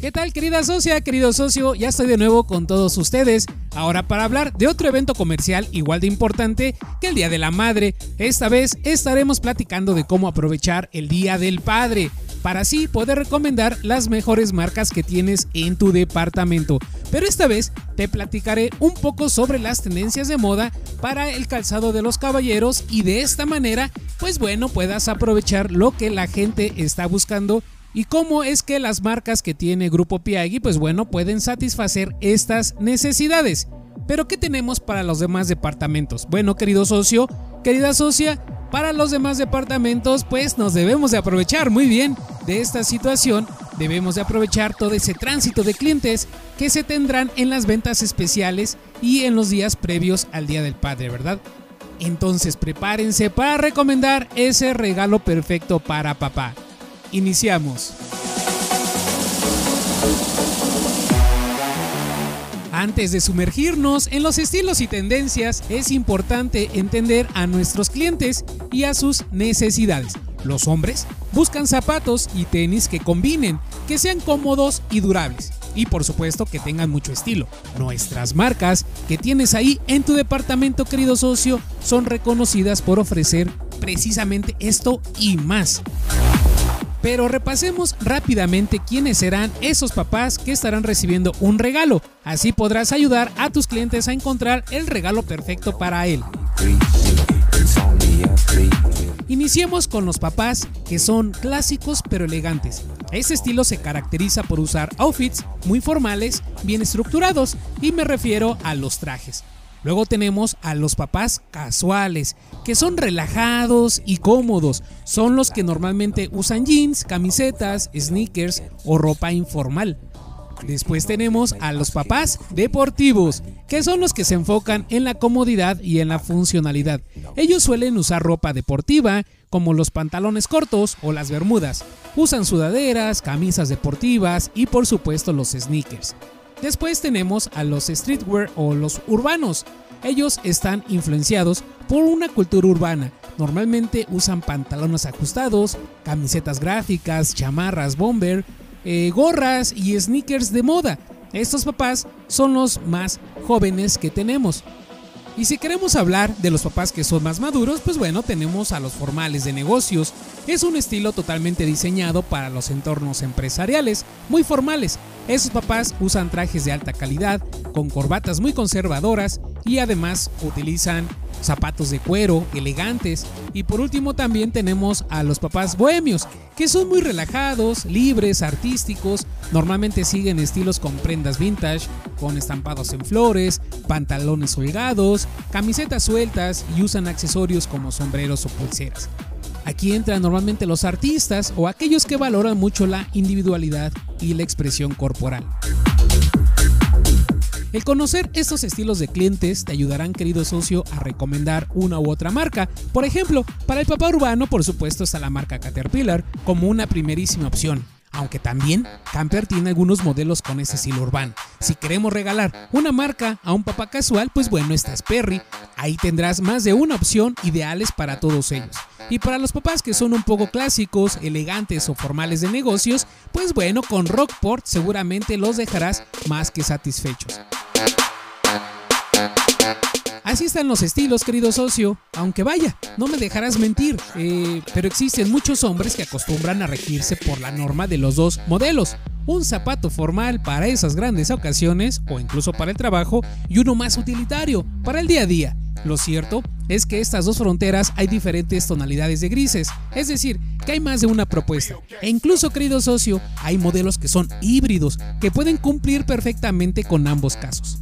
¿Qué tal querida socia, querido socio? Ya estoy de nuevo con todos ustedes. Ahora para hablar de otro evento comercial igual de importante que el Día de la Madre. Esta vez estaremos platicando de cómo aprovechar el Día del Padre para así poder recomendar las mejores marcas que tienes en tu departamento. Pero esta vez te platicaré un poco sobre las tendencias de moda para el calzado de los caballeros y de esta manera, pues bueno, puedas aprovechar lo que la gente está buscando y cómo es que las marcas que tiene Grupo Piagui, pues bueno, pueden satisfacer estas necesidades. Pero ¿qué tenemos para los demás departamentos? Bueno, querido socio, querida socia, para los demás departamentos, pues nos debemos de aprovechar muy bien de esta situación. Debemos de aprovechar todo ese tránsito de clientes que se tendrán en las ventas especiales y en los días previos al Día del Padre, ¿verdad? Entonces prepárense para recomendar ese regalo perfecto para papá. Iniciamos. Antes de sumergirnos en los estilos y tendencias, es importante entender a nuestros clientes y a sus necesidades. Los hombres buscan zapatos y tenis que combinen, que sean cómodos y durables. Y por supuesto que tengan mucho estilo. Nuestras marcas que tienes ahí en tu departamento, querido socio, son reconocidas por ofrecer precisamente esto y más. Pero repasemos rápidamente quiénes serán esos papás que estarán recibiendo un regalo. Así podrás ayudar a tus clientes a encontrar el regalo perfecto para él. Iniciemos con los papás que son clásicos pero elegantes. Este estilo se caracteriza por usar outfits muy formales, bien estructurados, y me refiero a los trajes. Luego tenemos a los papás casuales, que son relajados y cómodos. Son los que normalmente usan jeans, camisetas, sneakers o ropa informal. Después tenemos a los papás deportivos, que son los que se enfocan en la comodidad y en la funcionalidad. Ellos suelen usar ropa deportiva, como los pantalones cortos o las bermudas. Usan sudaderas, camisas deportivas y por supuesto los sneakers. Después tenemos a los streetwear o los urbanos. Ellos están influenciados por una cultura urbana. Normalmente usan pantalones ajustados, camisetas gráficas, chamarras bomber, eh, gorras y sneakers de moda. Estos papás son los más jóvenes que tenemos. Y si queremos hablar de los papás que son más maduros, pues bueno, tenemos a los formales de negocios. Es un estilo totalmente diseñado para los entornos empresariales, muy formales. Esos papás usan trajes de alta calidad, con corbatas muy conservadoras y además utilizan zapatos de cuero, elegantes. Y por último también tenemos a los papás bohemios, que son muy relajados, libres, artísticos, normalmente siguen estilos con prendas vintage, con estampados en flores, pantalones holgados, camisetas sueltas y usan accesorios como sombreros o pulseras. Aquí entran normalmente los artistas o aquellos que valoran mucho la individualidad y la expresión corporal. El conocer estos estilos de clientes te ayudarán, querido socio, a recomendar una u otra marca. Por ejemplo, para el papá urbano, por supuesto, está la marca Caterpillar como una primerísima opción. Aunque también Camper tiene algunos modelos con ese estilo urbano. Si queremos regalar una marca a un papá casual, pues bueno, esta es Perry. Ahí tendrás más de una opción ideales para todos ellos. Y para los papás que son un poco clásicos, elegantes o formales de negocios, pues bueno, con Rockport seguramente los dejarás más que satisfechos. Así están los estilos, querido socio. Aunque vaya, no me dejarás mentir, eh, pero existen muchos hombres que acostumbran a regirse por la norma de los dos modelos. Un zapato formal para esas grandes ocasiones o incluso para el trabajo y uno más utilitario para el día a día. Lo cierto es que estas dos fronteras hay diferentes tonalidades de grises, es decir, que hay más de una propuesta. E incluso, querido socio, hay modelos que son híbridos, que pueden cumplir perfectamente con ambos casos.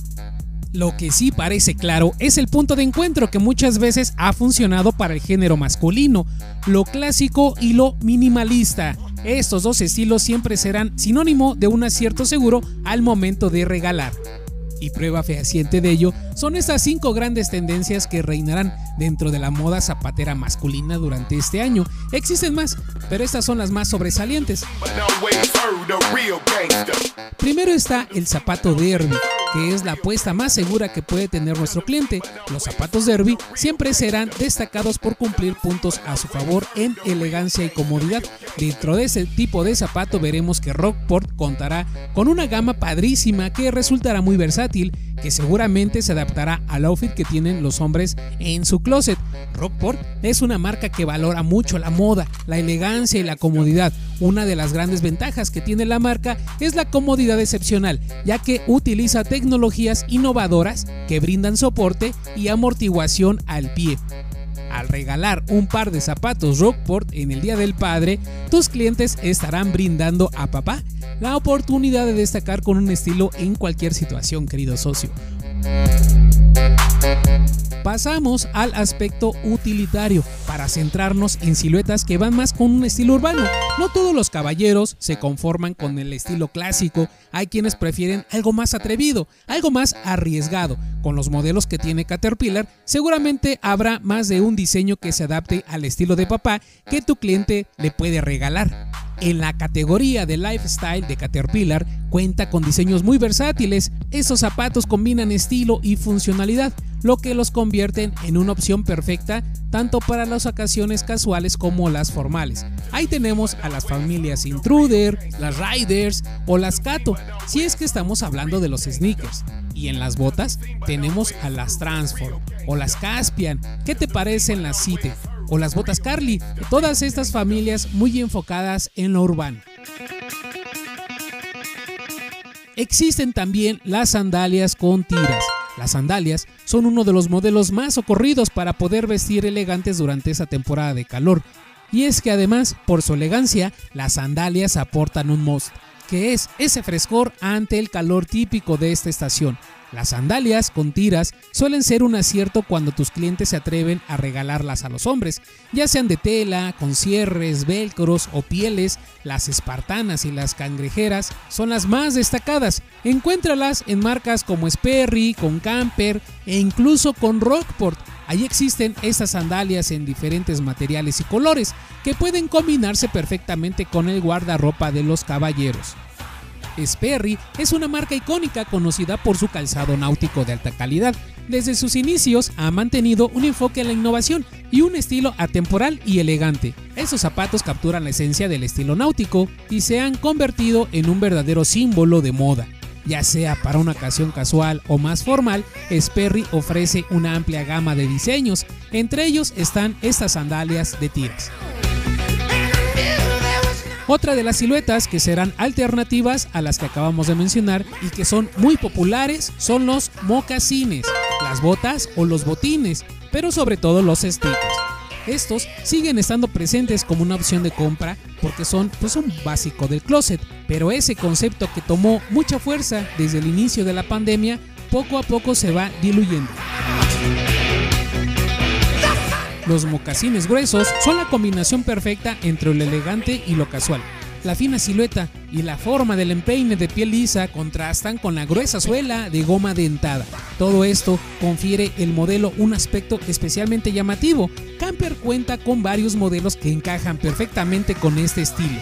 Lo que sí parece claro es el punto de encuentro que muchas veces ha funcionado para el género masculino, lo clásico y lo minimalista. Estos dos estilos siempre serán sinónimo de un acierto seguro al momento de regalar. Y prueba fehaciente de ello son estas cinco grandes tendencias que reinarán dentro de la moda zapatera masculina durante este año. Existen más, pero estas son las más sobresalientes. Primero está el zapato derby que es la apuesta más segura que puede tener nuestro cliente. Los zapatos Derby siempre serán destacados por cumplir puntos a su favor en elegancia y comodidad. Dentro de ese tipo de zapato veremos que Rockport contará con una gama padrísima que resultará muy versátil que seguramente se adaptará al outfit que tienen los hombres en su closet. Rockport es una marca que valora mucho la moda, la elegancia y la comodidad. Una de las grandes ventajas que tiene la marca es la comodidad excepcional, ya que utiliza tecnologías innovadoras que brindan soporte y amortiguación al pie. Al regalar un par de zapatos Rockport en el Día del Padre, tus clientes estarán brindando a papá la oportunidad de destacar con un estilo en cualquier situación, querido socio. Pasamos al aspecto utilitario para centrarnos en siluetas que van más con un estilo urbano. No todos los caballeros se conforman con el estilo clásico, hay quienes prefieren algo más atrevido, algo más arriesgado. Con los modelos que tiene Caterpillar, seguramente habrá más de un diseño que se adapte al estilo de papá que tu cliente le puede regalar. En la categoría de lifestyle de Caterpillar cuenta con diseños muy versátiles. Estos zapatos combinan estilo y funcionalidad, lo que los convierten en una opción perfecta tanto para las ocasiones casuales como las formales. Ahí tenemos a las familias Intruder, las Riders o las Cato, si es que estamos hablando de los sneakers. Y en las botas tenemos a las Transform o las Caspian. ¿Qué te parecen las Cite? O las botas Carly, todas estas familias muy enfocadas en lo urbano. Existen también las sandalias con tiras. Las sandalias son uno de los modelos más socorridos para poder vestir elegantes durante esa temporada de calor. Y es que además, por su elegancia, las sandalias aportan un must, que es ese frescor ante el calor típico de esta estación, las sandalias con tiras suelen ser un acierto cuando tus clientes se atreven a regalarlas a los hombres, ya sean de tela, con cierres, velcros o pieles. Las espartanas y las cangrejeras son las más destacadas. Encuéntralas en marcas como Sperry, con Camper e incluso con Rockport. Ahí existen estas sandalias en diferentes materiales y colores que pueden combinarse perfectamente con el guardarropa de los caballeros. Sperry es una marca icónica conocida por su calzado náutico de alta calidad. Desde sus inicios ha mantenido un enfoque en la innovación y un estilo atemporal y elegante. Esos zapatos capturan la esencia del estilo náutico y se han convertido en un verdadero símbolo de moda. Ya sea para una ocasión casual o más formal, Sperry ofrece una amplia gama de diseños, entre ellos están estas sandalias de tiras. Otra de las siluetas que serán alternativas a las que acabamos de mencionar y que son muy populares son los mocasines, las botas o los botines, pero sobre todo los stickers. Estos siguen estando presentes como una opción de compra porque son pues un básico del closet, pero ese concepto que tomó mucha fuerza desde el inicio de la pandemia poco a poco se va diluyendo. Los mocasines gruesos son la combinación perfecta entre lo elegante y lo casual. La fina silueta y la forma del empeine de piel lisa contrastan con la gruesa suela de goma dentada. Todo esto confiere el modelo un aspecto especialmente llamativo. Camper cuenta con varios modelos que encajan perfectamente con este estilo.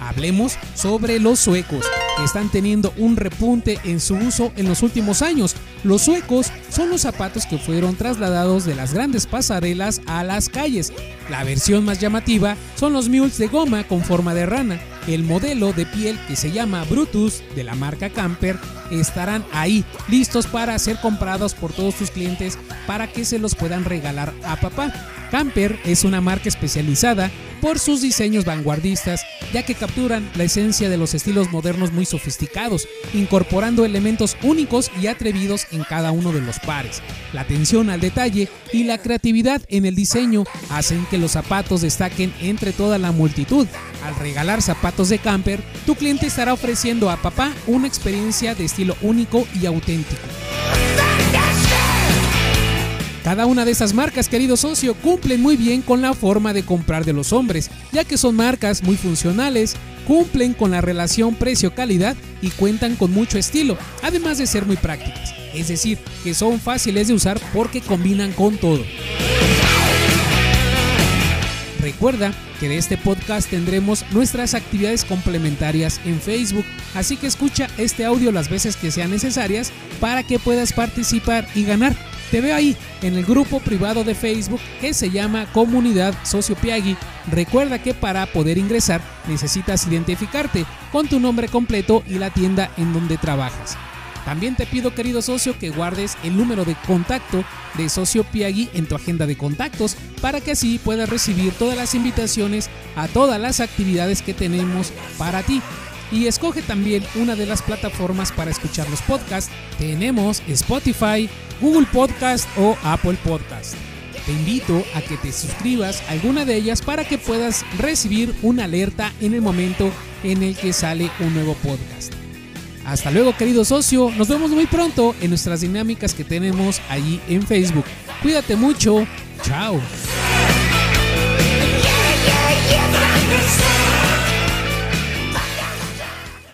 Hablemos sobre los suecos, están teniendo un repunte en su uso en los últimos años. Los suecos son los zapatos que fueron trasladados de las grandes pasarelas a las calles. La versión más llamativa son los mules de goma con forma de rana. El modelo de piel que se llama Brutus de la marca Camper estarán ahí listos para ser comprados por todos sus clientes para que se los puedan regalar a papá. Camper es una marca especializada por sus diseños vanguardistas, ya que capturan la esencia de los estilos modernos muy sofisticados, incorporando elementos únicos y atrevidos en cada uno de los pares. La atención al detalle y la creatividad en el diseño hacen que los zapatos destaquen entre toda la multitud. Al regalar zapatos de camper, tu cliente estará ofreciendo a papá una experiencia de estilo único y auténtico. Cada una de esas marcas, querido socio, cumplen muy bien con la forma de comprar de los hombres, ya que son marcas muy funcionales, cumplen con la relación precio-calidad y cuentan con mucho estilo, además de ser muy prácticas. Es decir, que son fáciles de usar porque combinan con todo. Recuerda que de este podcast tendremos nuestras actividades complementarias en Facebook, así que escucha este audio las veces que sean necesarias para que puedas participar y ganar. Te veo ahí en el grupo privado de Facebook que se llama Comunidad Socio Piagui. Recuerda que para poder ingresar necesitas identificarte con tu nombre completo y la tienda en donde trabajas. También te pido, querido socio, que guardes el número de contacto de Socio Piagui en tu agenda de contactos para que así puedas recibir todas las invitaciones a todas las actividades que tenemos para ti. Y escoge también una de las plataformas para escuchar los podcasts. Tenemos Spotify, Google Podcast o Apple Podcast. Te invito a que te suscribas a alguna de ellas para que puedas recibir una alerta en el momento en el que sale un nuevo podcast. Hasta luego querido socio, nos vemos muy pronto en nuestras dinámicas que tenemos allí en Facebook. Cuídate mucho, chao.